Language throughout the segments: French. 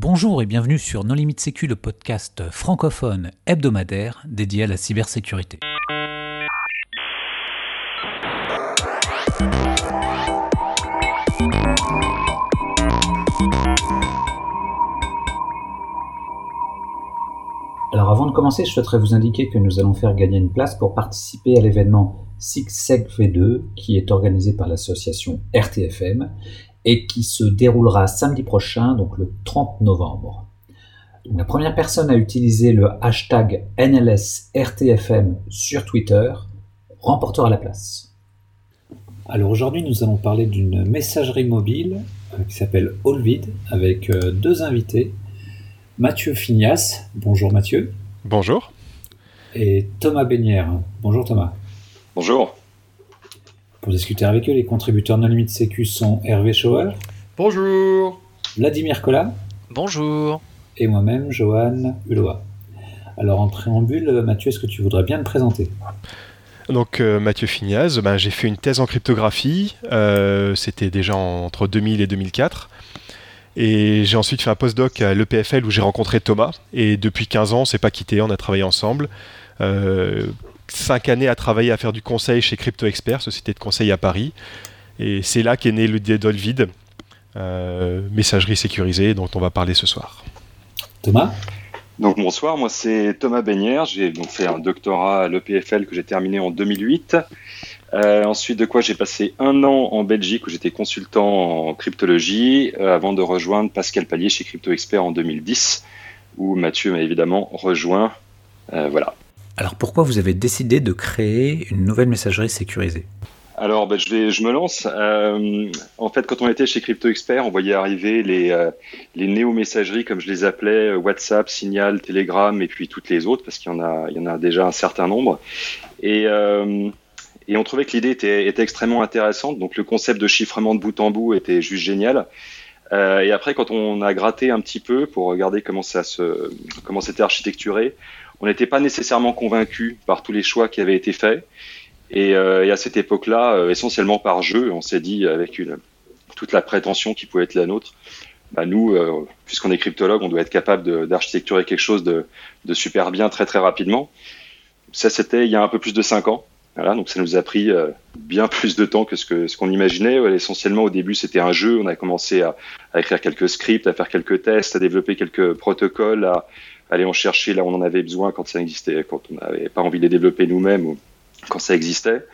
Bonjour et bienvenue sur Non Limite Sécu, le podcast francophone hebdomadaire dédié à la cybersécurité. Alors avant de commencer, je souhaiterais vous indiquer que nous allons faire gagner une place pour participer à l'événement SIGSEG V2 qui est organisé par l'association RTFM et qui se déroulera samedi prochain, donc le 30 novembre. la première personne à utiliser le hashtag NLSRTFM sur Twitter remportera la place. Alors aujourd'hui, nous allons parler d'une messagerie mobile euh, qui s'appelle Allvid avec euh, deux invités. Mathieu Fignas, bonjour Mathieu. Bonjour. Et Thomas Bénière. Bonjour Thomas. Bonjour. Pour discuter avec eux, les contributeurs non limite sécu sont Hervé Schauer. Bonjour. Vladimir Collat. Bonjour. Et moi-même, Johan Uloa. Alors en préambule, Mathieu, est-ce que tu voudrais bien te présenter? Donc euh, Mathieu Fignaz, ben, j'ai fait une thèse en cryptographie, euh, c'était déjà entre 2000 et 2004. Et j'ai ensuite fait un postdoc à l'EPFL où j'ai rencontré Thomas. Et depuis 15 ans, on s'est pas quitté, on a travaillé ensemble. Euh, cinq années à travailler à faire du conseil chez Crypto Expert, société de conseil à Paris. Et c'est là qu'est né le Dolvid, euh, messagerie sécurisée dont on va parler ce soir. Thomas? Donc bonsoir, moi c'est Thomas Beignère, j'ai donc fait un doctorat à l'EPFL que j'ai terminé en 2008. Euh, ensuite de quoi j'ai passé un an en Belgique où j'étais consultant en cryptologie euh, avant de rejoindre Pascal Pallier chez Crypto Expert en 2010 où Mathieu m'a évidemment rejoint. voilà. Alors pourquoi vous avez décidé de créer une nouvelle messagerie sécurisée? Alors, ben, je, vais, je me lance. Euh, en fait, quand on était chez Crypto Expert, on voyait arriver les, euh, les néo-messageries, comme je les appelais, WhatsApp, Signal, Telegram, et puis toutes les autres, parce qu'il y, en a, y en a déjà un certain nombre. Et, euh, et on trouvait que l'idée était, était, extrêmement intéressante. Donc, le concept de chiffrement de bout en bout était juste génial. Euh, et après, quand on a gratté un petit peu pour regarder comment ça se, comment c'était architecturé, on n'était pas nécessairement convaincu par tous les choix qui avaient été faits. Et, euh, à cette époque-là, euh, essentiellement par jeu, on s'est dit avec toute la prétention qui pouvait être la nôtre, bah nous, euh, puisqu'on est cryptologue, on doit être capable d'architecturer quelque chose de, de, super bien très très rapidement. Ça, c'était il y a un peu plus de cinq ans. Donc ça nous a pris euh, bien plus de temps que ce qu'on imaginait. essentiellement, au début, c'était un jeu. On a commencé à, écrire quelques scripts, à faire quelques tests, à développer quelques protocoles, à, aller en chercher là où on en avait besoin quand ça existait, quand on n'avait pas envie de les développer nous-mêmes ou quand ça existait.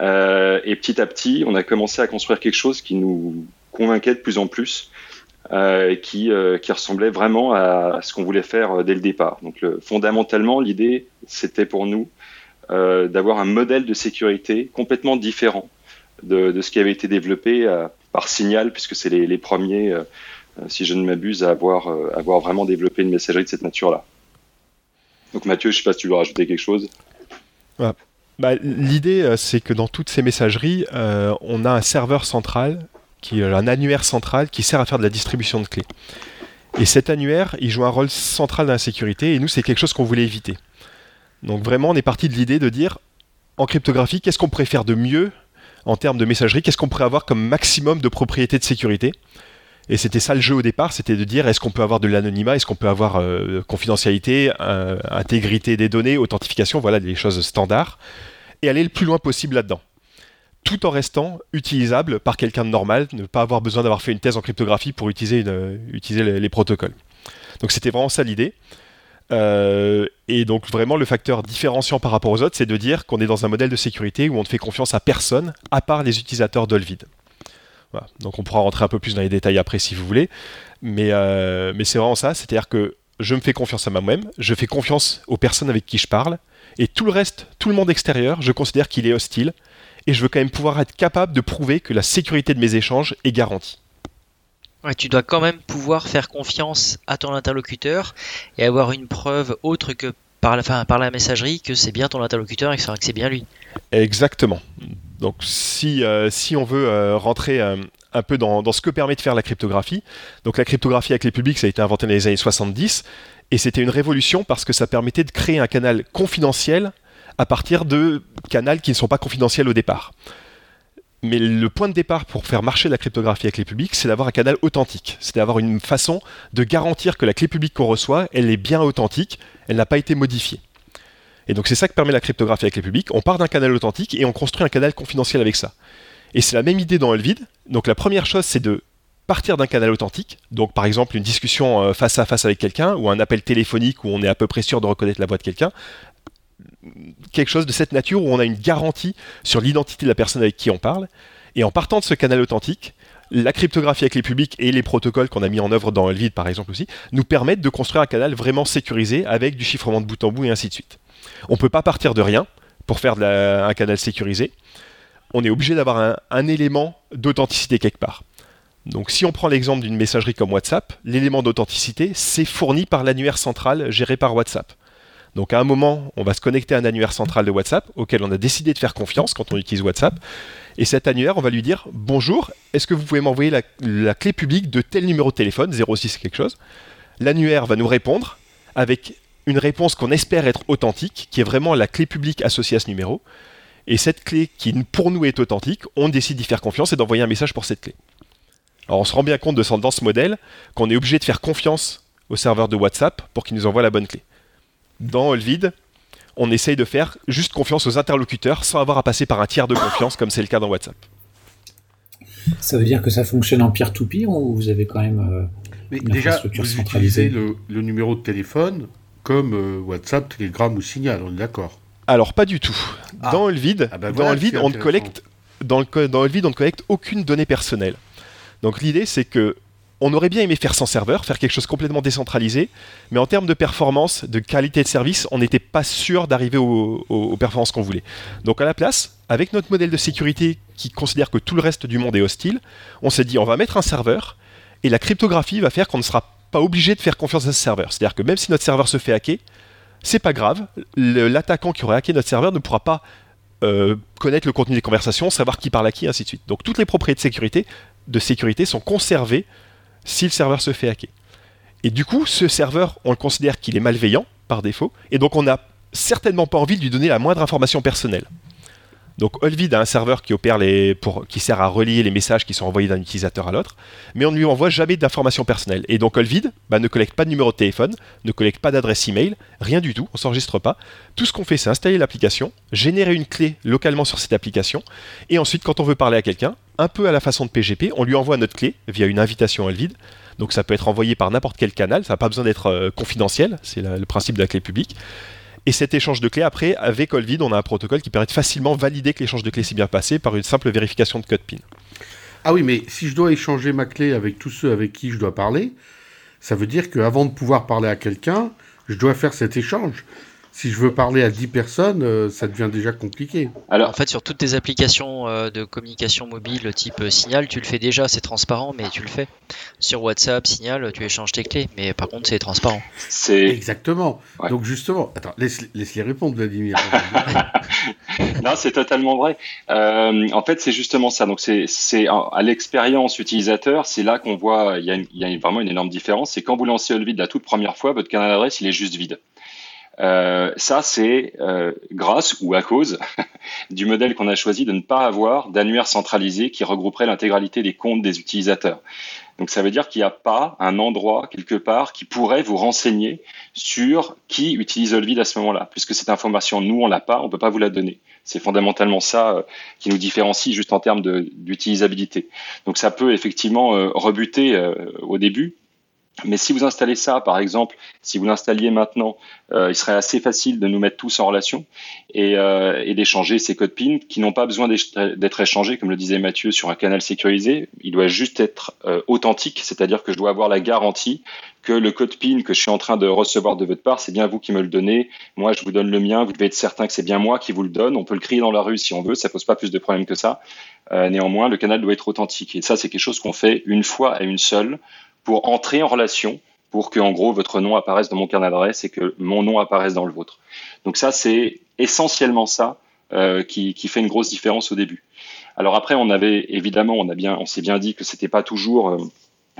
Euh, et petit à petit, on a commencé à construire quelque chose qui nous convainquait de plus en plus, euh, qui, euh, ressemblait vraiment à, ce qu'on voulait faire dès le départ. Donc, le, fondamentalement, l'idée, c'était pour nous euh, d'avoir un modèle de sécurité complètement différent de, ce qui avait été développé par Signal, puisque c'est les, premiers euh, si je ne m'abuse, à avoir, euh, vraiment développé une messagerie de cette nature-là. Donc Mathieu, je ne sais pas si tu veux rajouter quelque chose. Bah, L'idée, euh, c'est que dans toutes ces messageries, on a un serveur central, un annuaire central, qui sert à faire de la distribution de clés. Et cet annuaire, il joue un rôle central dans la sécurité, et nous, c'est quelque chose qu'on voulait éviter. Donc vraiment, on est parti de l'idée de dire, en cryptographie, qu'est-ce qu'on pourrait faire de mieux en termes de messagerie, qu'est-ce qu'on pourrait avoir comme maximum de propriétés de sécurité? Et c'était ça le jeu au départ, c'était de dire est-ce qu'on peut avoir de l'anonymat, est-ce qu'on peut avoir euh, confidentialité, euh, intégrité des données, authentification, voilà des choses standards, et aller le plus loin possible là-dedans. Tout en restant utilisable par quelqu'un de normal, ne pas avoir besoin d'avoir fait une thèse en cryptographie pour utiliser, les, protocoles. Donc c'était vraiment ça l'idée. Euh, et donc vraiment le facteur différenciant par rapport aux autres, c'est de dire qu'on est dans un modèle de sécurité où on ne fait confiance à personne, à part les utilisateurs d'Olvid. Donc on pourra rentrer un peu plus dans les détails après si vous voulez. Mais, euh, mais c'est vraiment ça, c'est-à-dire que je me fais confiance à moi-même, je fais confiance aux personnes avec qui je parle, et tout le reste, tout le monde extérieur, je considère qu'il est hostile, et je veux quand même pouvoir être capable de prouver que la sécurité de mes échanges est garantie. Tu dois quand même pouvoir faire confiance à ton interlocuteur et avoir une preuve autre que par la, messagerie que c'est bien ton interlocuteur et que c'est bien lui. Exactement. Donc si, euh, on veut euh, rentrer euh, un peu dans, dans, ce que permet de faire la cryptographie, donc la cryptographie avec les publics, ça a été inventé dans les années 70, et c'était une révolution parce que ça permettait de créer un canal confidentiel à partir de canaux qui ne sont pas confidentiels au départ. Mais le point de départ pour faire marcher la cryptographie avec les publics, c'est d'avoir un canal authentique. C'est d'avoir une façon de garantir que la clé publique qu'on reçoit, elle est bien authentique, elle n'a pas été modifiée. Et donc c'est ça que permet la cryptographie avec les publics. On part d'un canal authentique et on construit un canal confidentiel avec ça. Et c'est la même idée dans Elvid. Donc la première chose, c'est de partir d'un canal authentique. Donc par exemple une discussion euh, face à face avec quelqu'un ou un appel téléphonique où on est à peu près sûr de reconnaître la voix de quelqu'un. Quelque chose de cette nature où on a une garantie sur l'identité de la personne avec qui on parle. Et en partant de ce canal authentique, la cryptographie avec les publics et les protocoles qu'on a mis en œuvre dans Elvid par exemple aussi, nous permettent de construire un canal vraiment sécurisé avec du chiffrement de bout en bout et ainsi de suite. On ne peut pas partir de rien pour faire un canal sécurisé. On est obligé d'avoir un élément d'authenticité quelque part. Donc si on prend l'exemple d'une messagerie comme WhatsApp, l'élément d'authenticité, c'est fourni par l'annuaire central géré par WhatsApp. Donc à un moment, on va se connecter à un annuaire central de WhatsApp auquel on a décidé de faire confiance quand on utilise WhatsApp. Et cet annuaire, on va lui dire Bonjour, est-ce que vous pouvez m'envoyer la, clé publique de tel numéro de téléphone, 06 quelque chose? L'annuaire va nous répondre avec une réponse qu'on espère être authentique, qui est vraiment la clé publique associée à ce numéro. Et cette clé qui pour nous est authentique, on décide d'y faire confiance et d'envoyer un message pour cette clé. Alors on se rend bien compte de, dans ce modèle qu'on est obligé de faire confiance au serveur de WhatsApp pour qu'il nous envoie la bonne clé. Dans Olvid, on essaye de faire juste confiance aux interlocuteurs sans avoir à passer par un tiers de confiance comme c'est le cas dans WhatsApp. Ça veut dire que ça fonctionne en peer-to-peer ou vous avez quand même euh, Mais déjà, vous utilisez le, numéro de téléphone comme euh, WhatsApp, Telegram ou Signal, on est d'accord? Alors pas du tout. Ah. Dans Olvid, ah ben dans on ne collecte dans, le, dans Olvid, on ne collecte aucune donnée personnelle. Donc l'idée, c'est que on aurait bien aimé faire sans serveur, faire quelque chose complètement décentralisé, mais en termes de performance, de qualité de service, on n'était pas sûr d'arriver aux, performances qu'on voulait. Donc à la place, avec notre modèle de sécurité qui considère que tout le reste du monde est hostile, on s'est dit on va mettre un serveur et la cryptographie va faire qu'on ne sera pas obligé de faire confiance à ce serveur. C'est-à-dire que même si notre serveur se fait hacker, c'est pas grave, l'attaquant qui aurait hacké notre serveur ne pourra pas euh, connaître le contenu des conversations, savoir qui parle à qui, ainsi de suite. Donc toutes les propriétés de sécurité de sécurité sont conservés si le serveur se fait hacker. Et du coup, ce serveur, on le considère qu'il est malveillant par défaut, et donc on n'a certainement pas envie de lui donner la moindre information personnelle. Donc Olvid a un serveur qui opère les, qui sert à relier les messages qui sont envoyés d'un utilisateur à l'autre, mais on ne lui envoie jamais d'informations personnelles. Et donc Olvid bah, ne collecte pas de numéro de téléphone, ne collecte pas d'adresse email, rien du tout, on s'enregistre pas. Tout ce qu'on fait, c'est installer l'application, générer une clé localement sur cette application, et ensuite quand on veut parler à quelqu'un, un peu à la façon de PGP, on lui envoie notre clé via une invitation Olvid. Donc ça peut être envoyé par n'importe quel canal, ça n'a pas besoin d'être euh, confidentiel, c'est le principe de la clé publique. Et cet échange de clés, après, avec Olvid, on a un protocole qui permet de facilement valider que l'échange de clés s'est bien passé par une simple vérification de code PIN. Ah oui, mais si je dois échanger ma clé avec tous ceux avec qui je dois parler, ça veut dire qu'avant de pouvoir parler à quelqu'un, je dois faire cet échange si je veux parler à 10 personnes, euh, ça devient déjà compliqué. Alors, en fait, sur toutes tes applications euh, de communication mobile type euh, Signal, tu le fais déjà, c'est transparent, mais tu le fais. Sur WhatsApp, Signal, tu échanges tes clés, mais par contre, c'est transparent. C'est exactement. Donc justement, attends, laisse, les répondre, Vladimir. non, c'est totalement vrai. en fait, c'est justement ça. Donc, c'est à l'expérience utilisateur, c'est là qu'on voit, il y, a vraiment une énorme différence. C'est quand vous lancez Olvid la toute première fois, votre canal d'adresse, il est juste vide. Euh, ça, c'est euh, grâce ou à cause du modèle qu'on a choisi de ne pas avoir d'annuaire centralisé qui regrouperait l'intégralité des comptes des utilisateurs. Donc ça veut dire qu'il n'y a pas un endroit quelque part qui pourrait vous renseigner sur qui utilise Olvid à ce moment-là, puisque cette information, nous, on l'a pas, on peut pas vous la donner. C'est fondamentalement ça euh, qui nous différencie juste en termes d'utilisabilité. Donc ça peut effectivement rebuter au début, mais si vous installez ça, par exemple, si vous l'installiez maintenant, euh, il serait assez facile de nous mettre tous en relation et, euh, et d'échanger ces codes PIN qui n'ont pas besoin d'être échangés, comme le disait Mathieu, sur un canal sécurisé. Il doit juste être euh, authentique, c'est-à-dire que je dois avoir la garantie que le code PIN que je suis en train de recevoir de votre part, c'est bien vous qui me le donnez. Moi, je vous donne le mien. Vous devez être certain que c'est bien moi qui vous le donne. On peut le crier dans la rue si on veut. Ça pose pas plus de problèmes que ça. néanmoins, le canal doit être authentique. Et ça, c'est quelque chose qu'on fait une fois et une seule pour entrer en relation, pour que en gros votre nom apparaisse dans mon carnet d'adresse et que mon nom apparaisse dans le vôtre. Donc ça, c'est essentiellement ça euh, qui, qui, fait une grosse différence au début. Alors après, on avait évidemment, on a bien, on s'est bien dit que c'était pas toujours euh,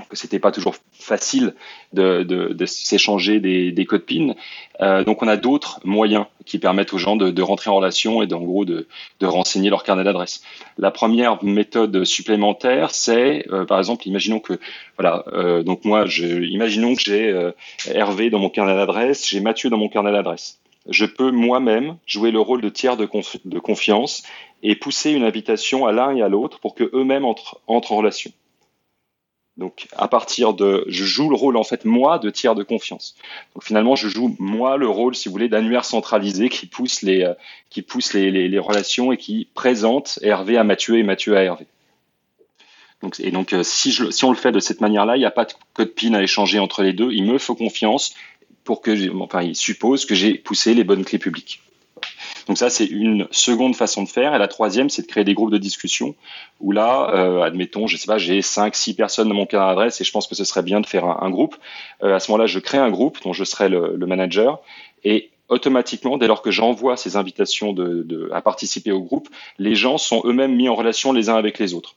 que c'était pas toujours facile de, de, de s'échanger des, des, codes PIN. Euh, donc on a d'autres moyens qui permettent aux gens de, de rentrer en relation et d'en gros de, renseigner leur carnet d'adresse. La première méthode supplémentaire, c'est euh, par exemple, imaginons que voilà, euh, donc moi, je, imaginons que j'ai euh, Hervé dans mon carnet d'adresse, j'ai Mathieu dans mon carnet d'adresse. Je peux moi-même jouer le rôle de tiers de, de confiance et pousser une invitation à l'un et à l'autre pour que eux-mêmes entrent, entrent en relation. Donc à partir de, je joue le rôle en fait moi de tiers de confiance. Donc finalement je joue moi le rôle, si vous voulez, d'annuaire centralisé qui pousse les, euh, qui pousse les, les, relations et qui présente Hervé à Mathieu et Mathieu à Hervé. Donc, et donc euh, si, je, si on le fait de cette manière-là, il n'y a pas de code PIN à échanger entre les deux. Il me faut confiance pour que, enfin, il suppose que j'ai poussé les bonnes clés publiques. Donc ça, c'est une seconde façon de faire. Et la troisième, c'est de créer des groupes de discussion où là, euh, admettons, je sais pas, j'ai cinq, six personnes dans mon carnet d'adresse et je pense que ce serait bien de faire un, un groupe. Euh, à ce moment-là, je crée un groupe dont je serai le, le manager et automatiquement, dès lors que j'envoie ces invitations de, de, à participer au groupe, les gens sont eux-mêmes mis en relation les uns avec les autres.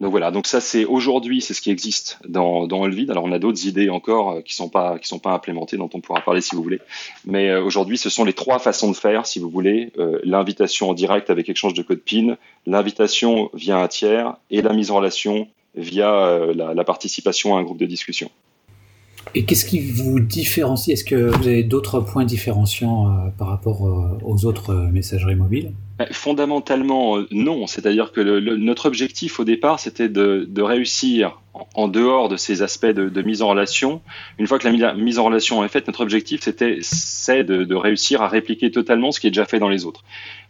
Donc voilà, donc ça c'est aujourd'hui c'est ce qui existe dans, dans. Alors on a d'autres idées encore euh, qui sont pas sont pas implémentées dont on pourra parler si vous voulez. Mais euh, aujourd'hui ce sont les trois façons de faire si vous voulez euh, l'invitation en direct avec échange de code PIN, l'invitation via un tiers et la mise en relation via la, participation à un groupe de discussion. Et qu'est-ce qui vous différencie? Est-ce que vous avez d'autres points différenciants euh, par rapport euh, aux autres euh, messageries mobiles? Fondamentalement, non. C'est-à-dire que notre objectif au départ, c'était de, réussir en dehors de ces aspects de, mise en relation. Une fois que la mise en relation est faite, notre objectif, c'était c'est de, réussir à répliquer totalement ce qui est déjà fait dans les autres.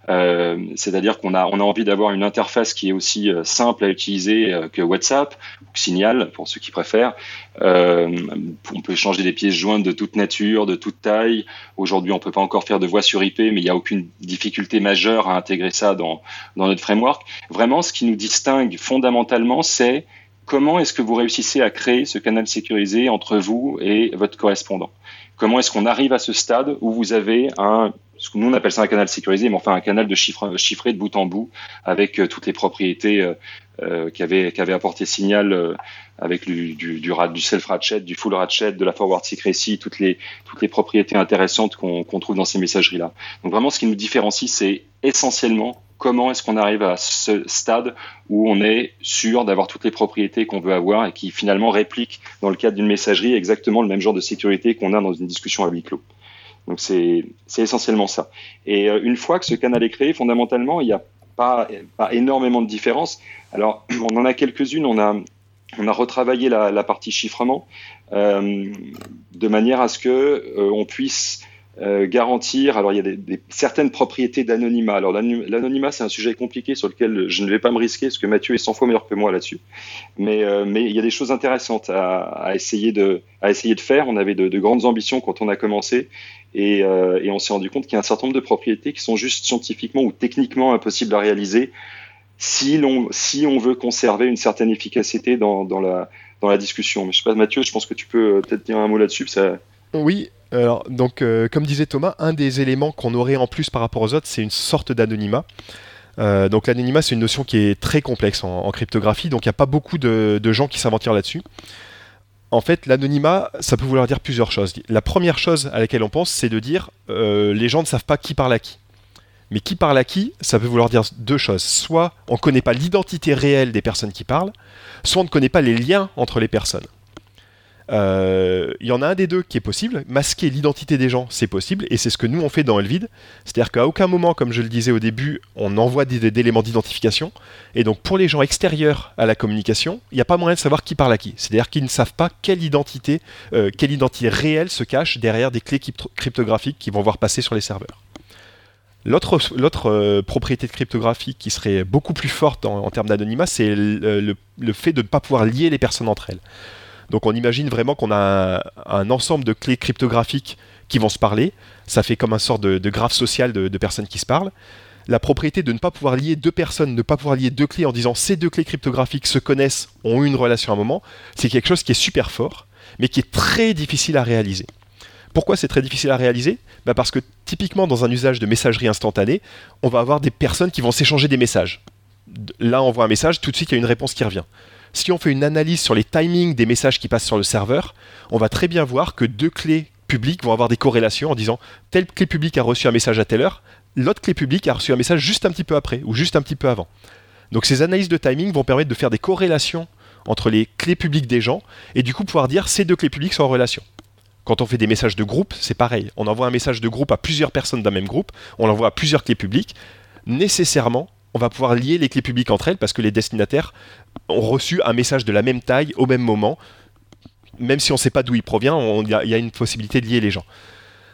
Euh, C'est-à-dire qu'on a, on a envie d'avoir une interface qui est aussi euh, simple à utiliser euh, que WhatsApp ou Signal, pour ceux qui préfèrent. On peut échanger des pièces jointes de toute nature, de toute taille. Aujourd'hui, on peut pas encore faire de voix sur IP, mais il n'y a aucune difficulté majeure à intégrer ça dans, dans notre framework. Vraiment, ce qui nous distingue fondamentalement, c'est comment est-ce que vous réussissez à créer ce canal sécurisé entre vous et votre correspondant? Comment est-ce qu'on arrive à ce stade où vous avez un ce que nous on appelle ça un canal sécurisé, mais enfin un canal de chiffre, chiffré de bout en bout avec euh, toutes les propriétés euh, euh qu'avait qu'avait apporté Signal euh, avec du, du, du, du self ratchet, du full ratchet, de la forward secrecy, toutes les toutes les propriétés intéressantes qu'on qu trouve dans ces messageries là. Donc vraiment, ce qui nous différencie, c'est essentiellement comment est-ce qu'on arrive à ce stade où on est sûr d'avoir toutes les propriétés qu'on veut avoir et qui finalement réplique dans le cadre d'une messagerie exactement le même genre de sécurité qu'on a dans une discussion à huis clos. Donc c'est essentiellement ça. Et euh, une fois que ce canal est créé, fondamentalement, il n'y a pas, pas énormément de différence. Alors on en a quelques-unes. On a on a retravaillé la, la partie chiffrement euh, de manière à ce que euh, on puisse euh, garantir. Alors, il y a certaines propriétés d'anonymat. Alors, l'anonymat, c'est un sujet compliqué sur lequel je ne vais pas me risquer, parce que Mathieu est 100 fois meilleur que moi là-dessus. Mais, euh, mais il y a des choses intéressantes à, essayer de, faire. On avait de, de grandes ambitions quand on a commencé, et, euh, et on s'est rendu compte qu'il y a un certain nombre de propriétés qui sont juste scientifiquement ou techniquement impossibles à réaliser si, on veut conserver une certaine efficacité dans, la, discussion. Mais je sais pas, Mathieu, je pense que tu peux peut-être dire un mot là-dessus. Oui, alors, donc, euh, comme disait Thomas, un des éléments qu'on aurait en plus par rapport aux autres, c'est une sorte d'anonymat. Euh, donc l'anonymat, c'est une notion qui est très complexe en, cryptographie, donc il n'y a pas beaucoup de, de gens qui s'aventurent là-dessus. En fait, l'anonymat, ça peut vouloir dire plusieurs choses. La première chose à laquelle on pense, c'est de dire euh, les gens ne savent pas qui parle à qui. Mais qui parle à qui, ça peut vouloir dire deux choses. Soit on ne connaît pas l'identité réelle des personnes qui parlent, soit on ne connaît pas les liens entre les personnes. Il euh, y en a un des deux qui est possible. Masquer l'identité des gens, c'est possible, et c'est ce que nous on fait dans Elvid. C'est-à-dire qu'à aucun moment, comme je le disais au début, on envoie des, éléments d'identification. Et donc pour les gens extérieurs à la communication, il n'y a pas moyen de savoir qui parle à qui. C'est-à-dire qu'ils ne savent pas quelle identité, euh, quelle identité réelle se cache derrière des clés cryptographiques qu'ils vont voir passer sur les serveurs. L'autre euh, propriété de cryptographie qui serait beaucoup plus forte en, termes d'anonymat, c'est le fait de ne pas pouvoir lier les personnes entre elles. Donc on imagine vraiment qu'on a un, ensemble de clés cryptographiques qui vont se parler. Ça fait comme un sort de, de graphe social de, de, personnes qui se parlent. La propriété de ne pas pouvoir lier deux personnes, ne pas pouvoir lier deux clés en disant ces deux clés cryptographiques se connaissent, ont eu une relation à un moment, c'est quelque chose qui est super fort, mais qui est très difficile à réaliser. Pourquoi c'est très difficile à réaliser? Bah Parce que typiquement dans un usage de messagerie instantanée, on va avoir des personnes qui vont s'échanger des messages. Là, on voit un message, tout de suite il y a une réponse qui revient si on fait une analyse sur les timings des messages qui passent sur le serveur, on va très bien voir que deux clés publiques vont avoir des corrélations en disant telle clé publique a reçu un message à telle heure, l'autre clé publique a reçu un message juste un petit peu après ou juste un petit peu avant. Donc ces analyses de timing vont permettre de faire des corrélations entre les clés publiques des gens et du coup pouvoir dire ces deux clés publiques sont en relation. Quand on fait des messages de groupe, c'est pareil. On envoie un message de groupe à plusieurs personnes d'un même groupe, on l'envoie à plusieurs clés publiques. Nécessairement, on va pouvoir lier les clés publiques entre elles parce que les destinataires ont reçu un message de la même taille au même moment. Même si on ne sait pas d'où il provient, il y, a une possibilité de lier les gens.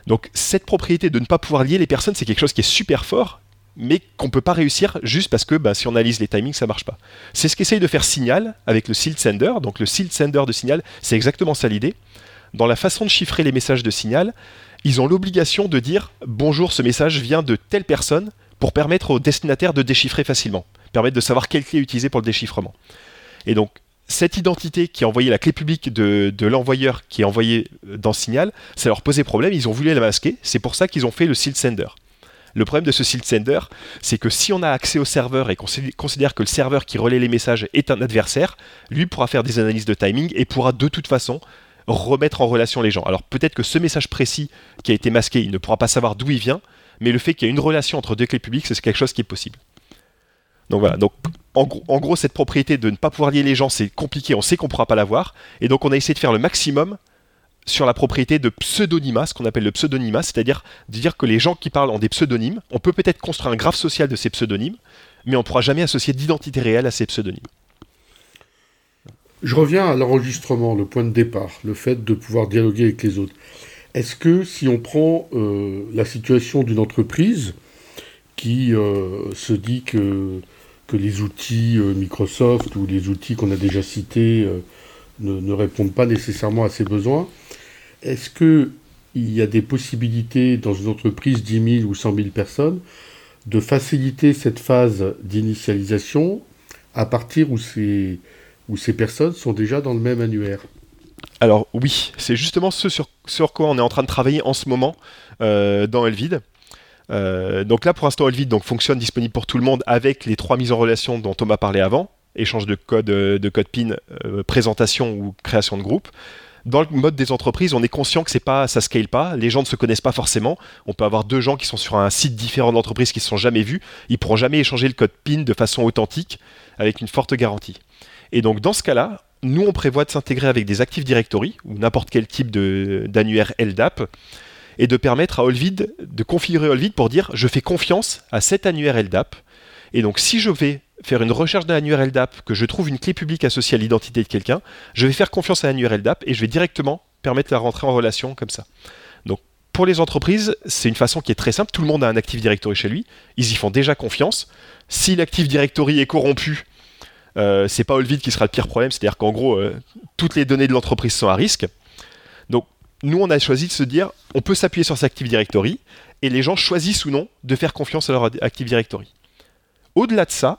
Donc cette propriété de ne pas pouvoir lier les personnes, c'est quelque chose qui est super fort, mais qu'on ne peut pas réussir juste parce que bah, si on analyse les timings, ça marche pas. C'est ce qu'essaye de faire Signal avec le Sealed Sender. Donc le Sealed Sender de Signal, c'est exactement ça l'idée. Dans la façon de chiffrer les messages de Signal, ils ont l'obligation de dire bonjour, ce message vient de telle personne pour permettre au destinataire de déchiffrer facilement, permettre de savoir quelle clé utiliser pour le déchiffrement. Et donc cette identité qui est envoyée la clé publique de, l'envoyeur qui est envoyée dans Signal, ça leur posait problème, ils ont voulu la masquer, c'est pour ça qu'ils ont fait le sealed sender. Le problème de ce sealed sender, c'est que si on a accès au serveur et qu'on considère que le serveur qui relaie les messages est un adversaire, lui pourra faire des analyses de timing et pourra de toute façon remettre en relation les gens. Alors peut-être que ce message précis qui a été masqué, il ne pourra pas savoir d'où il vient, mais le fait qu'il y ait une relation entre deux clés publiques, c'est quelque chose qui est possible. Donc voilà, donc en gros, cette propriété de ne pas pouvoir lier les gens, c'est compliqué, on sait qu'on ne pourra pas l'avoir, et donc on a essayé de faire le maximum sur la propriété de pseudonymat, ce qu'on appelle le pseudonymat, c'est-à-dire de dire que les gens qui parlent ont des pseudonymes, on peut peut-être construire un graphe social de ces pseudonymes, mais on ne pourra jamais associer d'identité réelle à ces pseudonymes. Je reviens à l'enregistrement, le point de départ, le fait de pouvoir dialoguer avec les autres. Est-ce que si on prend euh, la situation d'une entreprise qui euh, se dit que, les outils euh, Microsoft ou les outils qu'on a déjà cités ne, répondent pas nécessairement à ses besoins, est-ce qu'il y a des possibilités dans une entreprise 10 000 ou 100 000 personnes de faciliter cette phase d'initialisation à partir où ces personnes sont déjà dans le même annuaire? Alors oui, c'est justement ce sur, quoi on est en train de travailler en ce moment euh, dans Elvid. Euh, donc là, pour l'instant, Elvid donc, fonctionne disponible pour tout le monde avec les trois mises en relation dont Thomas parlait avant échange de code, euh, de code PIN, présentation ou création de groupe. Dans le mode des entreprises, on est conscient que c'est pas, ça scale pas. Les gens ne se connaissent pas forcément. On peut avoir deux gens qui sont sur un site différent d'entreprise qui ne se sont jamais vus. Ils pourront jamais échanger le code PIN de façon authentique avec une forte garantie. Et donc dans ce cas-là, nous on prévoit de s'intégrer avec des Active Directory ou n'importe quel type d'annuaire LDAP et de permettre à Olvid de configurer Olvid pour dire je fais confiance à cet annuaire LDAP. Et donc si je vais faire une recherche d'un annuaire LDAP, que je trouve une clé publique associée à l'identité de quelqu'un, je vais faire confiance à l'annuaire LDAP et je vais directement permettre la rentrée en relation comme ça. Donc pour les entreprises, c'est une façon qui est très simple. Tout le monde a un Active Directory chez lui. Ils y font déjà confiance. Si l'Active Directory est corrompu, euh, c'est pas Olvid qui sera le pire problème, c'est-à-dire qu'en gros, euh, toutes les données de l'entreprise sont à risque. Donc, nous, on a choisi de se dire, on peut s'appuyer sur cette Active Directory, et les gens choisissent ou non de faire confiance à leur Active Directory. Au-delà de ça,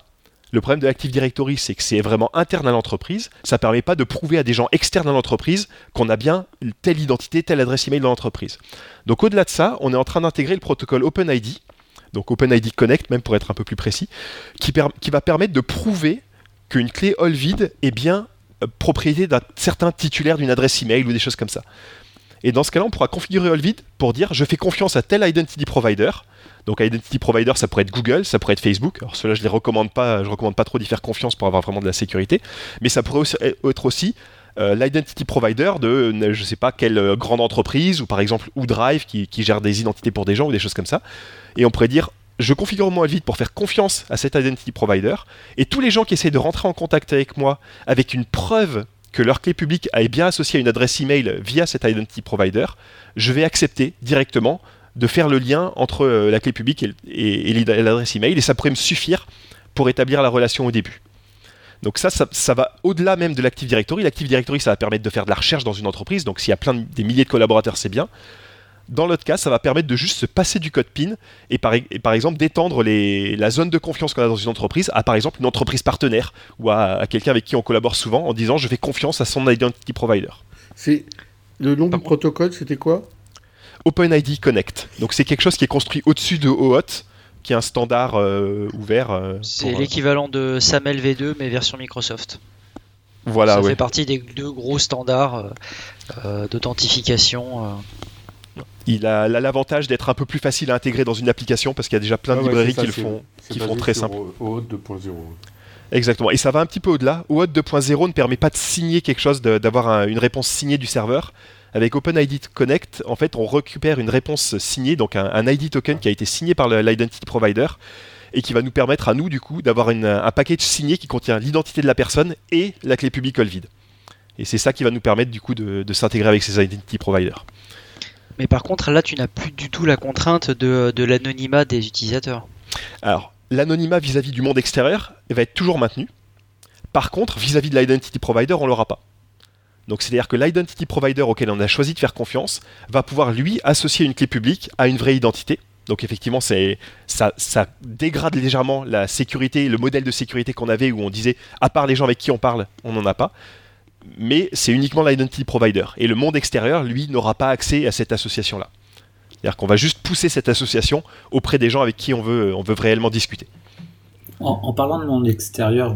le problème de l'Active Directory, c'est que c'est vraiment interne à l'entreprise. Ça ne permet pas de prouver à des gens externes à l'entreprise qu'on a bien telle identité, telle adresse email dans l'entreprise. Donc au-delà de ça, on est en train d'intégrer le protocole OpenID, donc OpenID Connect même pour être un peu plus précis, qui, qui va permettre de prouver qu'une clé Olvid est bien euh, propriété d'un certain titulaire d'une adresse email ou des choses comme ça. Et dans ce cas-là, on pourra configurer Olvid pour dire je fais confiance à tel identity provider. Donc identity provider, ça pourrait être Google, ça pourrait être Facebook. Alors cela, je les recommande pas, je recommande pas trop d'y faire confiance pour avoir vraiment de la sécurité. Mais ça pourrait aussi être aussi euh, l'identity provider de je sais pas quelle euh, grande entreprise ou par exemple OuDrive qui, qui gère des identités pour des gens ou des choses comme ça. Et on pourrait dire je configure mon Elvite pour faire confiance à cet identity provider, et tous les gens qui essaient de rentrer en contact avec moi avec une preuve que leur clé publique est bien associée à une adresse email via cet identity provider, je vais accepter directement de faire le lien entre euh, la clé publique et, l'adresse email, et ça pourrait me suffire pour établir la relation au début. Donc ça, ça, va au-delà même de l'Active Directory. L'Active Directory, ça va permettre de faire de la recherche dans une entreprise. Donc s'il y a plein de, des milliers de collaborateurs, c'est bien. Dans l'autre cas, ça va permettre de juste se passer du code PIN et par, exemple d'étendre la zone de confiance qu'on a dans une entreprise à par exemple une entreprise partenaire ou à, quelqu'un avec qui on collabore souvent en disant je fais confiance à son identity provider. C'est le nom du protocole, c'était quoi? OpenID Connect. Donc c'est quelque chose qui est construit au-dessus de OAuth qui est un standard euh, ouvert. Euh, c'est l'équivalent de SAML V2 mais version Microsoft. Voilà, ça ouais. fait partie des deux gros standards euh, euh, d'authentification. Il a l'avantage d'être un peu plus facile à intégrer dans une application parce qu'il y a déjà plein de ouais, librairies ça, qui le font, qui font très simple. OAuth 2.0. Exactement. Et ça va un petit peu au-delà. OAuth 2.0 ne permet pas de signer quelque chose, d'avoir un- une réponse signée du serveur. Avec OpenID Connect, en fait, on récupère une réponse signée, donc un, un ID token qui a été signé par l'identity provider et qui va nous permettre à nous, du coup, d'avoir un package signé qui contient l'identité de la personne et la clé publique Olvid. Et c'est ça qui va nous permettre, du coup, de, de s'intégrer avec ces identity providers. Mais par contre, là, tu n'as plus du tout la contrainte de, l'anonymat des utilisateurs. Alors, l'anonymat vis-à-vis du monde extérieur va être toujours maintenu. Par contre, vis-à-vis de l'identity provider, on l'aura pas. Donc, c'est-à-dire que l'identity provider auquel on a choisi de faire confiance va pouvoir, lui, associer une clé publique à une vraie identité. Donc, effectivement, ça, ça dégrade légèrement la sécurité, le modèle de sécurité qu'on avait où on disait, à part les gens avec qui on parle, on n'en a pas. Mais c'est uniquement l'identity provider. Et le monde extérieur, lui, n'aura pas accès à cette association-là. C'est-à-dire qu'on va juste pousser cette association auprès des gens avec qui on veut, on veut réellement discuter. En, en parlant de monde extérieur,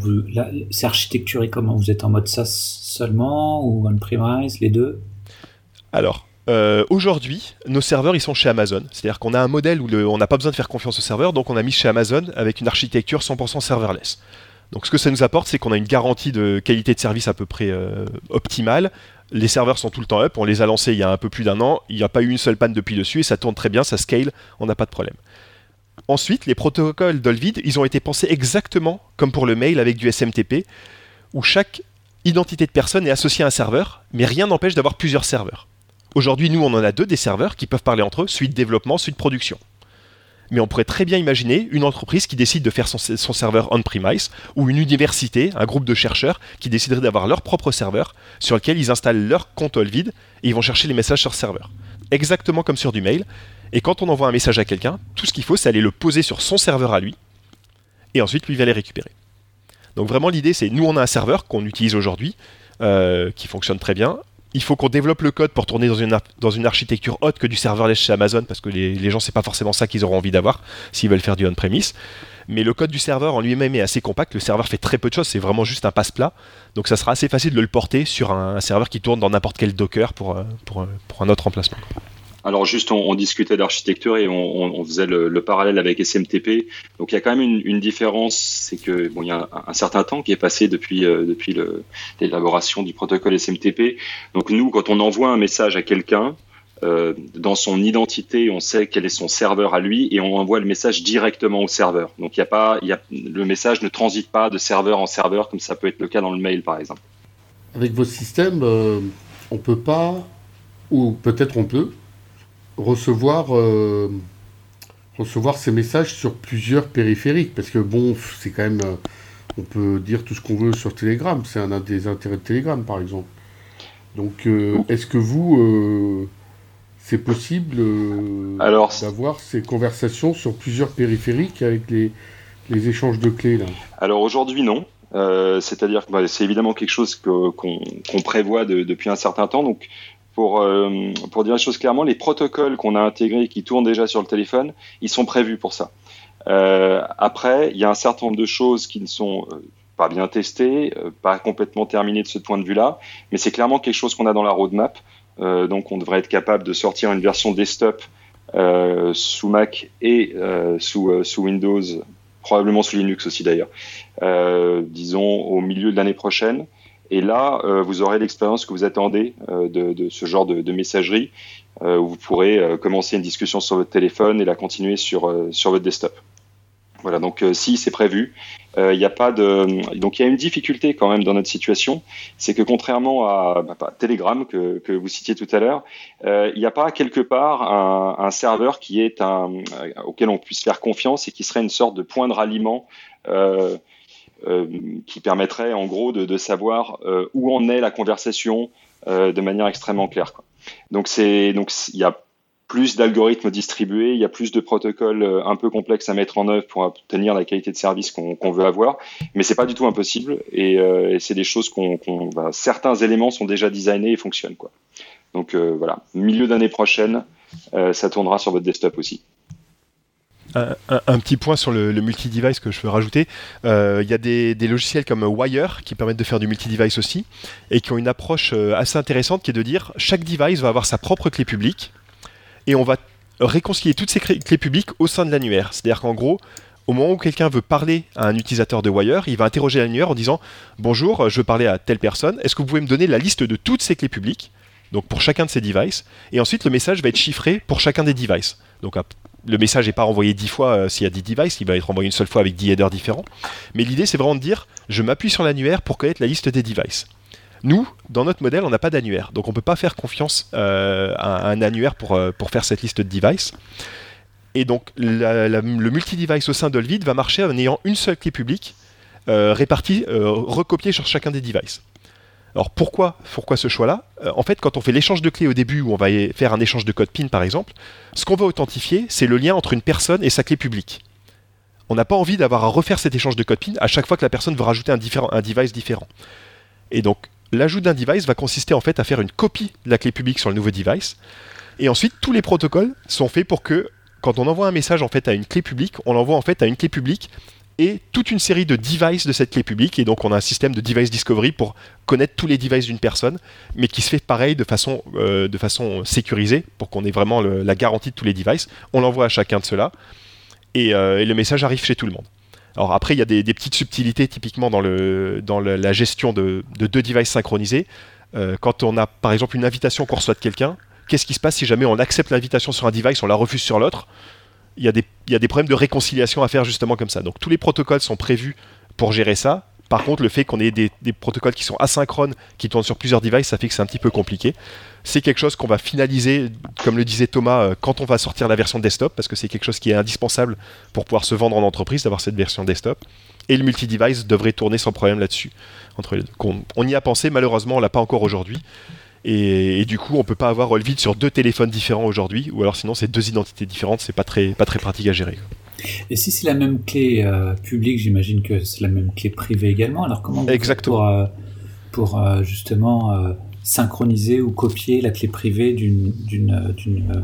c'est architecturé comment? Vous êtes en mode SaaS seulement ou on-premise, les deux? Alors, euh, aujourd'hui, nos serveurs, ils sont chez Amazon. C'est-à-dire qu'on a un modèle où le- on n'a pas besoin de faire confiance au serveur, donc on a mis chez Amazon avec une architecture 100% serverless. Donc ce que ça nous apporte, c'est qu'on a une garantie de qualité de service à peu près euh, optimale. Les serveurs sont tout le temps up, on les a lancés il y a un peu plus d'un an, il n'y a pas eu une seule panne depuis dessus et ça tourne très bien, ça scale, on n'a pas de problème. Ensuite, les protocoles d'Olvid, ils ont été pensés exactement comme pour le mail avec du SMTP, où chaque identité de personne est associée à un serveur, mais rien n'empêche d'avoir plusieurs serveurs. Aujourd'hui, nous, on en a deux des serveurs qui peuvent parler entre eux, suite développement, suite production. Mais on pourrait très bien imaginer une entreprise qui décide de faire son, serveur on-premise, ou une université, un groupe de chercheurs qui déciderait d'avoir leur propre serveur, sur lequel ils installent leur compte Olvid, et ils vont chercher les messages sur serveur. Exactement comme sur du mail. Et quand on envoie un message à quelqu'un, tout ce qu'il faut, c'est aller le poser sur son serveur à lui, et ensuite lui va les récupérer. Donc vraiment l'idée c'est, nous on a un serveur qu'on utilise aujourd'hui, euh, qui fonctionne très bien. Il faut qu'on développe le code pour tourner dans une, architecture haute que du serverless chez Amazon, parce que les, les gens c'est pas forcément ça qu'ils auront envie d'avoir s'ils veulent faire du on-premise. Mais le code du serveur en lui-même est assez compact, le serveur fait très peu de choses, c'est vraiment juste un passe-plat. Donc ça sera assez facile de le porter sur un, serveur qui tourne dans n'importe quel Docker pour, euh, euh, pour un autre emplacement. Alors juste, on, discutait d'architecture et on, faisait le, le parallèle avec SMTP. Donc il y a quand même une, différence, c'est que bon, il y a un, certain temps qui est passé depuis euh, depuis l'élaboration du protocole SMTP. Donc nous, quand on envoie un message à quelqu'un, euh, dans son identité, on sait quel est son serveur à lui et on envoie le message directement au serveur. Donc il y a pas, y a, le message ne transite pas de serveur en serveur comme ça peut être le cas dans le mail par exemple. Avec vos systèmes, euh, on peut pas, ou peut-être on peut, recevoir, euh, recevoir ces messages sur plusieurs périphériques. Parce que bon, c'est quand même. euh, on peut dire tout ce qu'on veut sur Telegram. C'est un des intérêts de Telegram, par exemple. Donc, euh, est-ce que vous. c'est possible Alors, d'avoir ces conversations sur plusieurs périphériques avec les, les échanges de clés là? Alors aujourd'hui, non. Euh, C'est-à-dire que bah, c'est évidemment quelque chose qu'on qu'on prévoit de- depuis un certain temps. Donc, pour, euh, pour dire les choses clairement, les protocoles qu'on a intégrés qui tournent déjà sur le téléphone, ils sont prévus pour ça. Euh, après, il y a un certain nombre de choses qui ne sont euh, pas bien testées, pas complètement terminées de ce point de vue-là, mais c'est clairement quelque chose qu'on a dans la roadmap. Donc, on devrait être capable de sortir une version desktop sous Mac et sous, Windows, probablement sous Linux aussi d'ailleurs, disons au milieu de l'année prochaine. Et là, euh, vous aurez l'expérience que vous attendez euh, de, ce genre de, messagerie, euh, où vous pourrez commencer une discussion sur votre téléphone et la continuer sur, sur votre desktop. Voilà, donc si c'est prévu, il n'y a pas de. Donc il y a une difficulté quand même dans notre situation, c'est que contrairement à bah, Telegram que, que vous citiez tout à l'heure, il n'y a pas quelque part un, serveur qui est un auquel on puisse faire confiance et qui serait une sorte de point de ralliement. Qui permettrait en gros de, savoir euh, où en est la conversation euh, de manière extrêmement claire. Donc c'est donc il y a plus d'algorithmes distribués, il y a plus de protocoles euh, un peu complexes à mettre en œuvre pour obtenir la qualité de service qu'on veut avoir, mais c'est pas du tout impossible et, euh, c'est des choses qu'on bah, certains éléments sont déjà designés et fonctionnent quoi. Donc euh, voilà, milieu d'année prochaine, euh, ça tournera sur votre desktop aussi. Un, petit point sur le, multi-device que je veux rajouter. Euh, il y a des, logiciels comme Wire qui permettent de faire du multi-device aussi et qui ont une approche euh, assez intéressante qui est de dire chaque device va avoir sa propre clé publique et on va réconcilier toutes ces clés publiques au sein de l'annuaire. C'est-à-dire qu'en gros, au moment où quelqu'un veut parler à un utilisateur de Wire, il va interroger l'annuaire en disant Bonjour, je veux parler à telle personne, est-ce que vous pouvez me donner la liste de toutes ces clés publiques? Donc pour chacun de ces devices, et ensuite le message va être chiffré pour chacun des devices. Donc le message n'est pas renvoyé dix fois euh, s'il y a 10 devices, il va être envoyé une seule fois avec 10 headers différents. Mais l'idée c'est vraiment de dire je m'appuie sur l'annuaire pour connaître la liste des devices. Nous, dans notre modèle, on n'a pas d'annuaire, donc on ne peut pas faire confiance euh, à un annuaire pour, euh, pour faire cette liste de devices. Et donc le multi-device au sein d'Olvid va marcher en ayant une seule clé publique répartie, recopiée sur chacun des devices. Alors pourquoi, ce choix-là? Euh, En fait, quand on fait l'échange de clés au début, où on va faire un échange de code PIN par exemple, ce qu'on va authentifier, c'est le lien entre une personne et sa clé publique. On n'a pas envie d'avoir à refaire cet échange de code PIN à chaque fois que la personne veut rajouter un, un device différent. Et donc, l'ajout d'un device va consister en fait à faire une copie de la clé publique sur le nouveau device. Et ensuite, tous les protocoles sont faits pour que quand on envoie un message en fait à une clé publique, on l'envoie en fait à une clé publique et toute une série de devices de cette clé publique. Et donc, on a un système de device discovery pour connaître tous les devices d'une personne, mais qui se fait pareil de façon, euh, sécurisée pour qu'on ait vraiment la garantie de tous les devices. On l'envoie à chacun de ceux-là et, euh, le message arrive chez tout le monde. Alors après, il y a des, petites subtilités typiquement dans la gestion de, deux devices synchronisés. Euh, quand on a par exemple une invitation qu'on reçoit de quelqu'un, qu'est-ce qui se passe si jamais on accepte l'invitation sur un device, on la refuse sur l'autre? Il y, a des, problèmes de réconciliation à faire justement comme ça. Donc tous les protocoles sont prévus pour gérer ça. Par contre, le fait qu'on ait des, protocoles qui sont asynchrones, qui tournent sur plusieurs devices, ça fait que c'est un petit peu compliqué. C'est quelque chose qu'on va finaliser, comme le disait Thomas, euh, quand on va sortir la version desktop, parce que c'est quelque chose qui est indispensable pour pouvoir se vendre en entreprise, d'avoir cette version desktop. Et le multi-device devrait tourner sans problème là-dessus. On, y a pensé, malheureusement, on l'a pas encore aujourd'hui. Et, du coup, on peut pas avoir Olvid sur deux téléphones différents aujourd'hui, ou alors sinon c'est deux identités différentes, c'est pas très, pas très pratique à gérer. Et si c'est la même clé euh, publique, j'imagine que c'est la même clé privée également. Alors comment Exactement. pour, euh, pour euh, justement synchroniser ou copier la clé privée d'une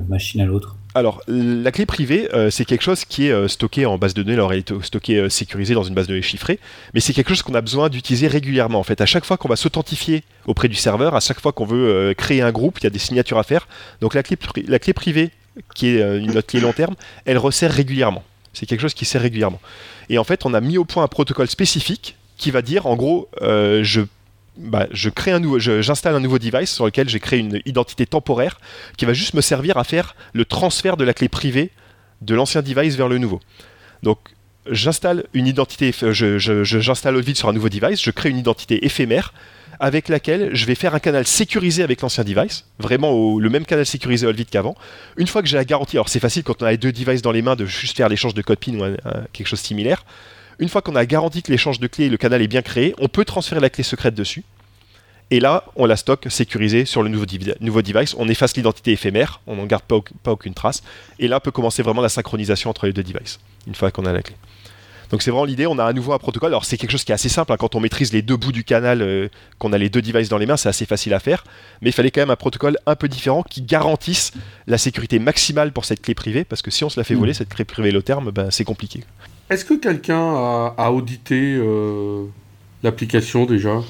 machine à l'autre? Alors, la clé privée, euh, c'est quelque chose qui est euh, stocké en base de données. Alors, elle est stockée euh, sécurisée dans une base de données chiffrée, mais c'est quelque chose qu'on a besoin d'utiliser régulièrement. En fait, à chaque fois qu'on va s'authentifier auprès du serveur, à chaque fois qu'on veut créer un groupe, il y a des signatures à faire. Donc, la clé, la clé privée, qui est une autre clé long terme, elle resserre régulièrement. C'est quelque chose qui sert régulièrement. Et en fait, on a mis au point un protocole spécifique qui va dire, en gros, je bah, je crée un nouveau, j'installe un nouveau device sur lequel j'ai créé une identité temporaire qui va juste me servir à faire le transfert de la clé privée de l'ancien device vers le nouveau. Donc j'installe une identité, vide sur un nouveau device, je crée une identité éphémère avec laquelle je vais faire un canal sécurisé avec l'ancien device, vraiment le même canal sécurisé au vide qu'avant. Une fois que j'ai la garantie, alors c'est facile quand on a les deux devices dans les mains de juste faire l'échange de code PIN ou quelque chose de similaire. Une fois qu'on a garanti que l'échange de clés et le canal est bien créé, on peut transférer la clé secrète dessus. Et là, on la stocke sécurisée sur le nouveau, nouveau device. On efface l'identité éphémère, on n'en garde pas, aucune trace. Et là peut commencer vraiment la synchronisation entre les deux devices, une fois qu'on a la clé. Donc c'est vraiment l'idée, on a à nouveau un protocole. Alors c'est quelque chose qui est assez simple, hein. quand on maîtrise les deux bouts du canal, euh, qu'on a les deux devices dans les mains, c'est assez facile à faire. Mais il fallait quand même un protocole un peu différent qui garantisse la sécurité maximale pour cette clé privée, parce que si on se la fait voler, mmh. cette clé privée low terme, ben, c'est compliqué. Est-ce que quelqu'un a, audité euh, l'application déjà?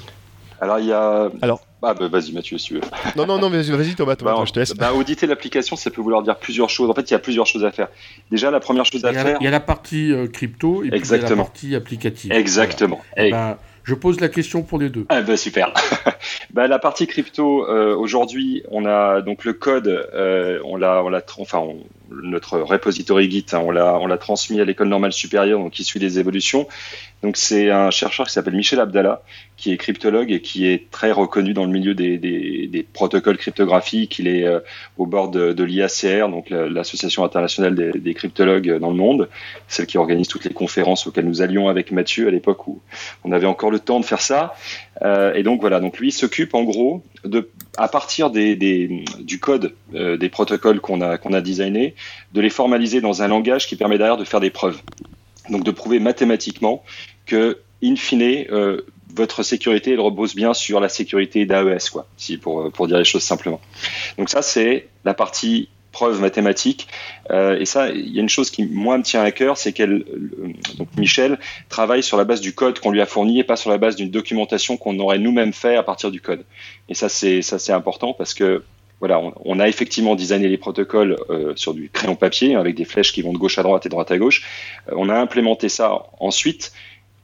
Alors, il y a. Alors. Ah, bah, vas-y, Mathieu, si tu veux. Non, non, non, vas-y, Thomas, Thomas bah, je te laisse. Bah, auditer l'application, ça peut vouloir dire plusieurs choses. En fait, il y a plusieurs choses à faire. Déjà, la première chose à faire. Il y a la partie euh, crypto et puis il y a la partie applicative. Exactement. Eh ben, je pose la question pour les deux. Ah bah super. bah, la partie crypto, euh, aujourd'hui, on a donc le code, on l'a, on l'a, enfin, notre repository Git, hein, on l'a, on l'a transmis à l'école normale supérieure, donc qui suit les évolutions. Donc c'est un chercheur qui s'appelle Michel Abdallah, qui est cryptologue et qui est très reconnu dans le milieu des, protocoles cryptographiques. Il est euh, au bord de, l'IACR, donc l'association internationale des, cryptologues dans le monde, celle qui organise toutes les conférences auxquelles nous allions avec Mathieu à l'époque où on avait encore le temps de faire ça. Euh, et donc voilà, donc lui s'occupe en gros de, à partir des, des du code euh, des protocoles qu'on a qu'on a designé, de les formaliser dans un langage qui permet d'ailleurs de faire des preuves. Donc de prouver mathématiquement que, in fine, euh, votre sécurité elle repose bien sur la sécurité d'AES, quoi, si pour, pour dire les choses simplement. Donc ça, c'est la partie preuve mathématique. Euh, et ça, il y a une chose qui, moi, me tient à cœur, c'est qu'elle, donc Michel, travaille sur la base du code qu'on lui a fourni et pas sur la base d'une documentation qu'on aurait nous-mêmes fait à partir du code. Et ça, c'est ça, c'est important parce que voilà, on, a effectivement designé les protocoles euh, sur du crayon papier avec des flèches qui vont de gauche à droite et de droite à gauche. Euh, on a implémenté ça ensuite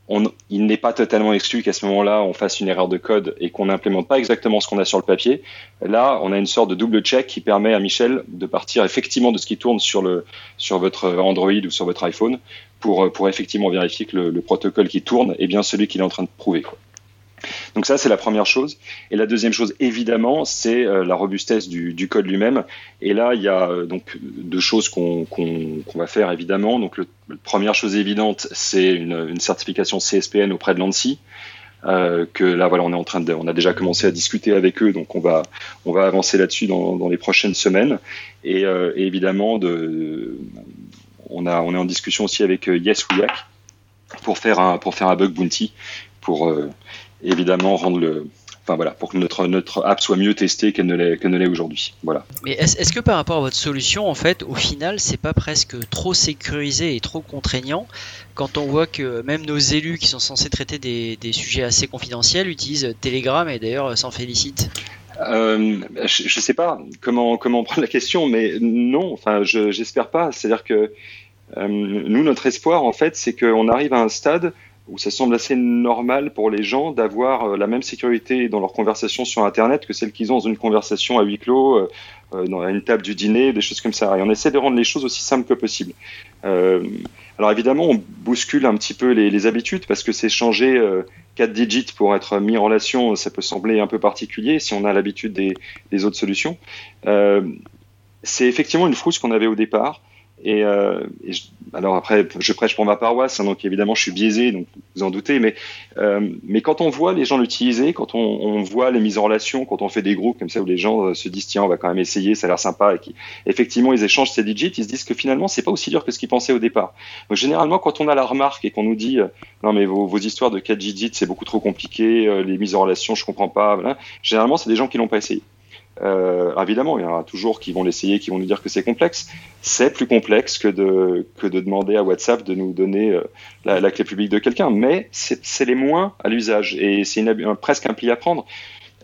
il n'est pas totalement exclu qu'à ce moment-là, on fasse une erreur de code et qu'on n'implémente pas exactement ce qu'on a sur le papier. Là, on a une sorte de double check qui permet à Michel de partir effectivement de ce qui tourne sur, le, sur votre Android ou sur votre iPhone pour, pour effectivement vérifier que le, le protocole qui tourne est bien celui qu'il est en train de prouver. Donc ça, c'est la première chose. Et la deuxième chose, évidemment, c'est euh, la robustesse du, code lui-même. Et là, il y a euh, donc deux choses qu'on va faire, évidemment. Donc, la première chose évidente, c'est une, certification CSPN auprès de l'ANSI. Euh, que là, voilà, on est en train de, on a déjà commencé à discuter avec eux, donc on va, on va avancer là-dessus dans, les prochaines semaines. Et, évidemment, de, on a, on est en discussion aussi avec Yes pour faire un, pour faire un bug bounty pour évidemment rendre le, enfin voilà, pour que notre, notre app soit mieux testée qu'elle ne l'est, ne l'est aujourd'hui. Voilà. Mais est-ce, que par rapport à votre solution, en fait, au final, c'est pas presque trop sécurisé et trop contraignant quand on voit que même nos élus qui sont censés traiter des, des sujets assez confidentiels utilisent Telegram et d'ailleurs s'en félicitent? Euh, je ne sais pas comment comment prendre la question, mais non, enfin, je, j'espère pas. C'est-à-dire que euh, nous, notre espoir, en fait, c'est qu'on arrive à un stade où ça semble assez normal pour les gens d'avoir euh, la même sécurité dans leur conversation sur Internet que celle qu'ils ont dans une conversation à huis clos, euh, euh, dans une table du dîner, des choses comme ça. Et on essaie de rendre les choses aussi simples que possible. Euh, alors évidemment, on bouscule un petit peu les, les habitudes parce que c'est changer euh, 4 digits pour être mis en relation, ça peut sembler un peu particulier si on a l'habitude des, des, autres solutions. Euh, c'est effectivement une frousse qu'on avait au départ. Et, euh, alors après, je prêche pour ma paroisse, hein, donc évidemment je suis biaisé, donc vous en doutez, mais, euh, quand on voit les gens l'utiliser, quand on, voit les mises en relation, quand on fait des groupes comme ça où les gens euh, se disent tiens on va quand même essayer, ça a l'air sympa, et qu'effectivement ils échangent ces digits, ils se disent que finalement c'est pas aussi dur que ce qu'ils pensaient au départ. Donc généralement quand on a la remarque et qu'on nous dit non mais vos, histoires de 4 digits c'est beaucoup trop compliqué, les mises en relation je comprends pas, généralement c'est des gens qui l'ont pas essayé. Euh, évidemment, il y en aura toujours qui vont l'essayer, qui vont nous dire que c'est complexe. C'est plus complexe que de, demander à WhatsApp de nous donner euh, la, clé publique de quelqu'un, mais c'est les moins à l'usage et c'est presque un pli à prendre.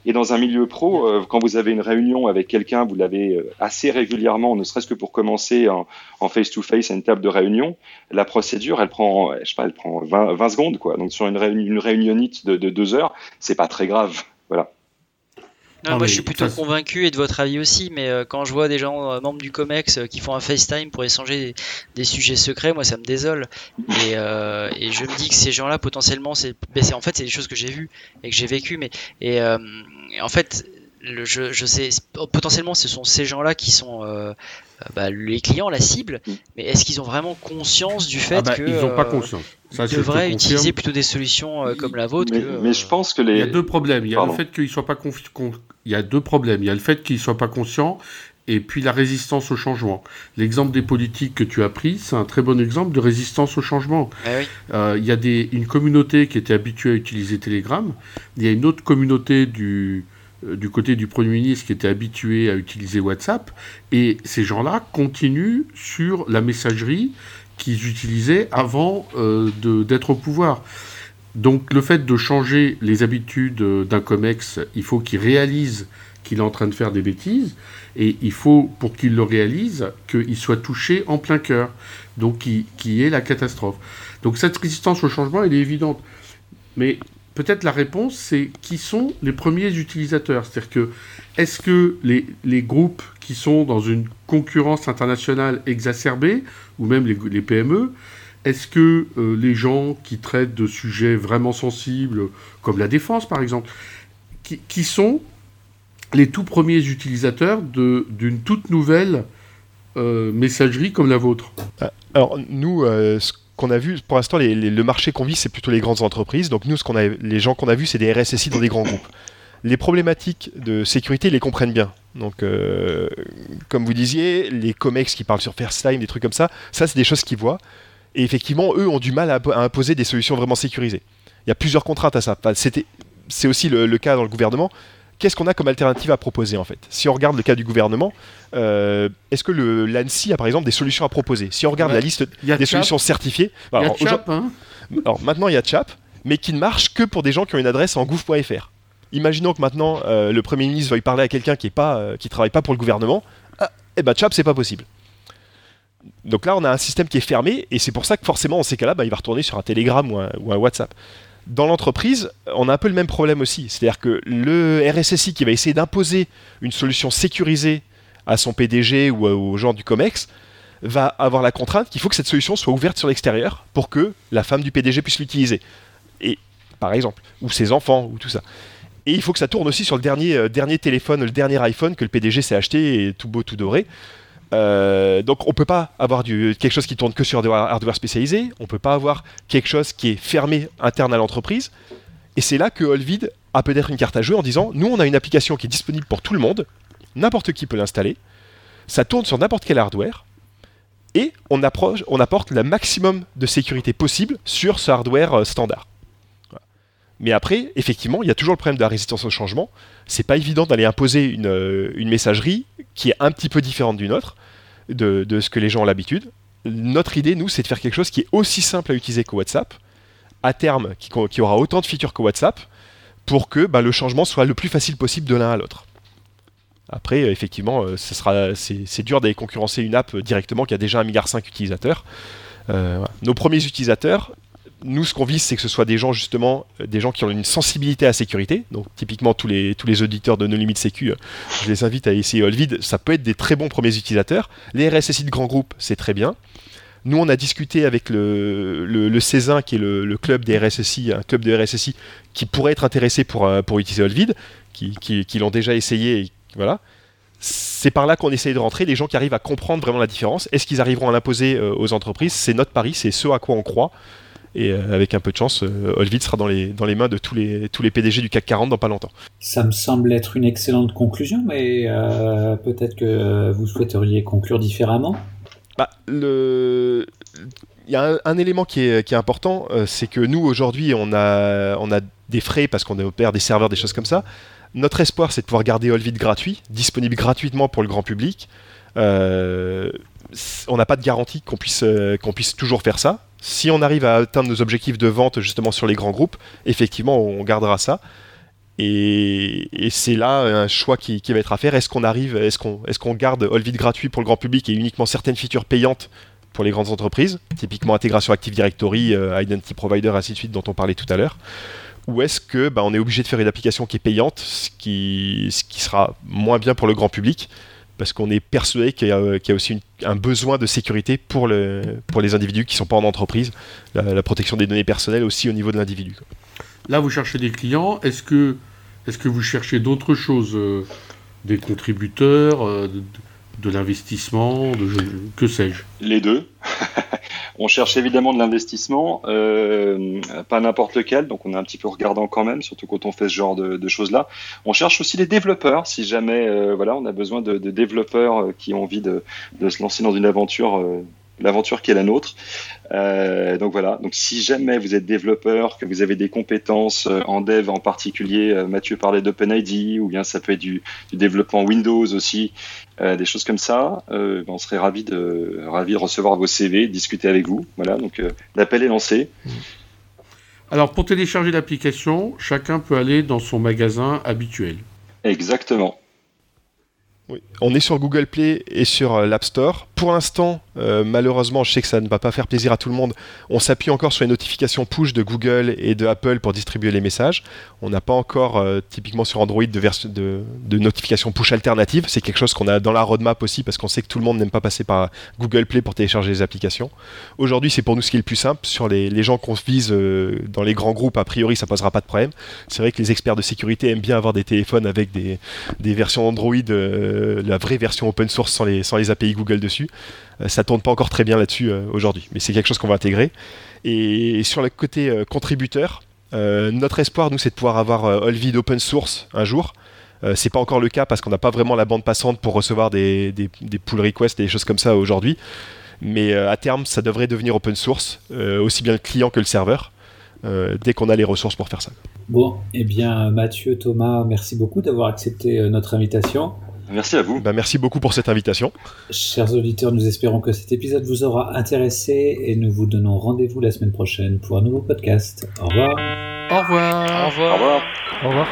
Et dans un milieu pro, euh, quand vous avez une réunion avec quelqu'un, vous l'avez assez régulièrement, ne serait-ce que pour commencer en face-to-face à une table de réunion, la procédure, elle prend, je sais pas, elle prend 20, 20 secondes, quoi. Donc sur une réunionnite de, de deux heures, c'est pas très grave. Voilà. Non, moi je suis plutôt convaincu et de votre avis aussi, mais euh, quand je vois des gens euh, membres du COMEX euh, qui font un FaceTime pour échanger des, sujets secrets, moi ça me désole. Et, et je me dis que ces gens-là potentiellement, c'est, en fait c'est des choses que j'ai vues et que j'ai vécues, mais et, en fait le, je, je, sais potentiellement ce sont ces gens-là qui sont euh, bah, les clients, la cible, mm. mais est-ce qu'ils ont vraiment conscience du fait ah bah, qu'ils n'ont pas conscience ça, ils devraient utiliser plutôt des solutions euh, comme la vôtre mais, que, mais, je pense que les il y a deux problèmes il y a le fait qu'ils soient pas confi... il y a deux problèmes il y a le fait qu'ils soient pas conscients et puis la résistance au changement. L'exemple des politiques que tu as pris, c'est un très bon exemple de résistance au changement. Eh oui. euh, il y a des, une communauté qui était habituée à utiliser Telegram, il y a une autre communauté du, euh, du côté du Premier ministre qui était habitué à utiliser WhatsApp, et ces gens-là continuent sur la messagerie qu'ils utilisaient avant euh, d'être au pouvoir. Donc le fait de changer les habitudes d'un COMEX, il faut qu'il réalise qu'il est en train de faire des bêtises, et il faut, pour qu'il le réalise, qu'il soit touché en plein cœur, donc qui, qui est la catastrophe. Donc cette résistance au changement, elle est évidente. Mais peut-être la réponse, c'est qui sont les premiers utilisateurs. C'est-à-dire que, est-ce que les, les, groupes qui sont dans une concurrence internationale exacerbée, ou même les, les PME, est-ce que euh, les gens qui traitent de sujets vraiment sensibles, comme la défense par exemple, qui, qui sont les tout premiers utilisateurs d'une toute nouvelle euh, messagerie comme la vôtre? Alors nous, euh, qu'on a vu, pour l'instant, le marché qu'on vit, c'est plutôt les grandes entreprises. Donc nous, ce qu'on a, les gens qu'on a vus, c'est des RSSI dans des grands groupes. Les problématiques de sécurité, ils les comprennent bien. Donc, euh, comme vous disiez, les COMEX qui parlent sur FirstLine, des trucs comme ça, ça, c'est des choses qu'ils voient. Et effectivement, eux ont du mal à, imposer des solutions vraiment sécurisées. Il y a plusieurs contraintes à ça. c'est aussi le, cas dans le gouvernement qu'est-ce qu'on a comme alternative à proposer en fait Si on regarde le cas du gouvernement, euh, est-ce que l'ANSI a par exemple des solutions à proposer Si on regarde la liste des solutions certifiées, Chap, hein alors maintenant il y a Chap, mais qui ne marche que pour des gens qui ont une adresse en gouv.fr. Imaginons que maintenant euh, le Premier ministre veuille parler à quelqu'un qui ne qui travaille pas pour le gouvernement, ah, eh ben Chap c'est pas possible. Donc là, on a un système qui est fermé, et c'est pour ça que forcément, en ces cas-là, bah, il va retourner sur un Telegram ou un, WhatsApp. Dans l'entreprise, on a un peu le même problème aussi. C'est-à-dire que le RSSI qui va essayer d'imposer une solution sécurisée à son PDG ou aux gens du COMEX va avoir la contrainte qu'il faut que cette solution soit ouverte sur l'extérieur pour que la femme du PDG puisse l'utiliser. Et par exemple, ou ses enfants, ou tout ça. Et il faut que ça tourne aussi sur le dernier, euh, dernier téléphone, le dernier iPhone que le PDG s'est acheté, et tout beau, tout doré. Euh, donc on peut pas avoir quelque chose qui tourne que sur hardware spécialisé, on peut pas avoir quelque chose qui est fermé interne à l'entreprise. Et c'est là que Olvid a peut-être une carte à jouer en disant nous on a une application qui est disponible pour tout le monde, n'importe qui peut l'installer, ça tourne sur n'importe quel hardware, et on, apporte le maximum de sécurité possible sur ce hardware euh, standard. Mais après, effectivement, il y a toujours le problème de la résistance au changement. C'est pas évident d'aller imposer une, euh, une, messagerie qui est un petit peu différente d'une autre de, ce que les gens ont l'habitude. Notre idée, nous, c'est de faire quelque chose qui est aussi simple à utiliser que WhatsApp, à terme, qui, aura autant de features que WhatsApp, pour que bah, le changement soit le plus facile possible de l'un à l'autre. Après, effectivement, euh, c'est dur d'aller concurrencer une app directement qui a déjà 1,5 milliard d'utilisateurs. Euh, Nos premiers utilisateurs, nous, ce qu'on vise, c'est que ce soit des gens, justement, euh, des gens qui ont une sensibilité à la sécurité. Donc, typiquement, tous les, auditeurs de No Limit Sécu, euh, je les invite à essayer Olvid. Ça peut être des très bons premiers utilisateurs. Les RSSI de grands groupes, c'est très bien. Nous, on a discuté avec le, le, Césin, qui est le, club des RSSI, un club de RSSI qui pourrait être intéressé pour, euh, utiliser Olvid, qui, l'ont déjà essayé. Voilà. C'est par là qu'on essaye de rentrer, les gens qui arrivent à comprendre vraiment la différence. Est-ce qu'ils arriveront à l'imposer aux entreprises? C'est notre pari, c'est ce à quoi on croit. Et euh, avec un peu de chance, euh, Olvid sera dans les, dans les mains de tous les, tous les PDG du CAC 40 dans pas longtemps. Ça me semble être une excellente conclusion, mais euh, peut-être que vous souhaiteriez conclure différemment bah, le... Il y a un, élément qui est, qui est important, c'est que nous aujourd'hui on a, on a des frais parce qu'on opère des serveurs, des choses comme ça. Notre espoir c'est de pouvoir garder Olvid gratuit, disponible gratuitement pour le grand public. on n'a pas de garantie qu'on puisse, qu'on puisse toujours faire ça si on arrive à atteindre nos objectifs de vente justement sur les grands groupes, effectivement, on gardera ça. Et, c'est là un choix qui, va être à faire. Est-ce qu'on arrive, est-ce qu'on est garde Olvid gratuit pour le grand public et uniquement certaines features payantes pour les grandes entreprises, typiquement intégration Active Directory, euh, Identity Provider, ainsi de suite, dont on parlait tout à l'heure? Ou est-ce que bah, on est obligé de faire une application qui est payante, ce ce qui sera moins bien pour le grand public parce qu'on est persuadé qu'il y, a aussi un besoin de sécurité pour, les individus qui ne sont pas en entreprise, la, protection des données personnelles aussi au niveau de l'individu. Là, vous cherchez des clients. Est-ce que, est que vous cherchez d'autres choses euh, Des contributeurs euh, de l'investissement, que sais-je Les deux. on cherche évidemment de l'investissement, euh, pas n'importe lequel, donc on est un petit peu regardant quand même, surtout quand on fait ce genre de, choses-là. On cherche aussi des développeurs, si jamais euh, voilà, on a besoin de, développeurs euh, qui ont envie de, se lancer dans une aventure l'aventure qui est la nôtre. Euh, donc voilà. Donc si jamais vous êtes développeur, que vous avez des compétences euh, en dev en particulier, euh, Mathieu parlait d'OpenID, ou bien ça peut être du, développement Windows aussi, des choses comme ça, ben, on serait ravi de ravi de recevoir vos CV, discuter avec vous. Voilà. Donc l'appel est lancé. Alors pour télécharger l'application, chacun peut aller dans son magasin habituel. Exactement. On est sur Google Play et sur l'App Store. Pour l'instant, euh, malheureusement, je sais que ça ne va pas faire plaisir à tout le monde. On s'appuie encore sur les notifications push de Google et de Apple pour distribuer les messages. On n'a pas encore, euh, typiquement sur Android, de, notifications push alternatives. C'est quelque chose qu'on a dans la roadmap aussi parce qu'on sait que tout le monde n'aime pas passer par Google Play pour télécharger les applications. Aujourd'hui, c'est pour nous ce qui est le plus simple. Sur les, gens qu'on vise dans les grands groupes, a priori, ça posera pas de problème. C'est vrai que les experts de sécurité aiment bien avoir des téléphones avec des, versions Android la vraie version open source sans les API Google dessus. Euh, ça tourne pas encore très bien là-dessus euh, aujourd'hui, mais c'est quelque chose qu'on va intégrer. Et, sur le côté euh, contributeur, notre espoir, nous, c'est de pouvoir avoir Olvid open source un jour. c'est pas encore le cas parce qu'on n'a pas vraiment la bande passante pour recevoir des, des, des, pull requests et des choses comme ça aujourd'hui. Mais à terme, ça devrait devenir open source, aussi bien le client que le serveur. dès qu'on a les ressources pour faire ça. Bon, eh bien Mathieu, Thomas, merci beaucoup d'avoir accepté notre invitation. Merci à vous. Bah, merci beaucoup pour cette invitation. Chers auditeurs, nous espérons que cet épisode vous aura intéressé et nous vous donnons rendez-vous la semaine prochaine pour un nouveau podcast. Au revoir. Au revoir. Au revoir. Au revoir. Au revoir.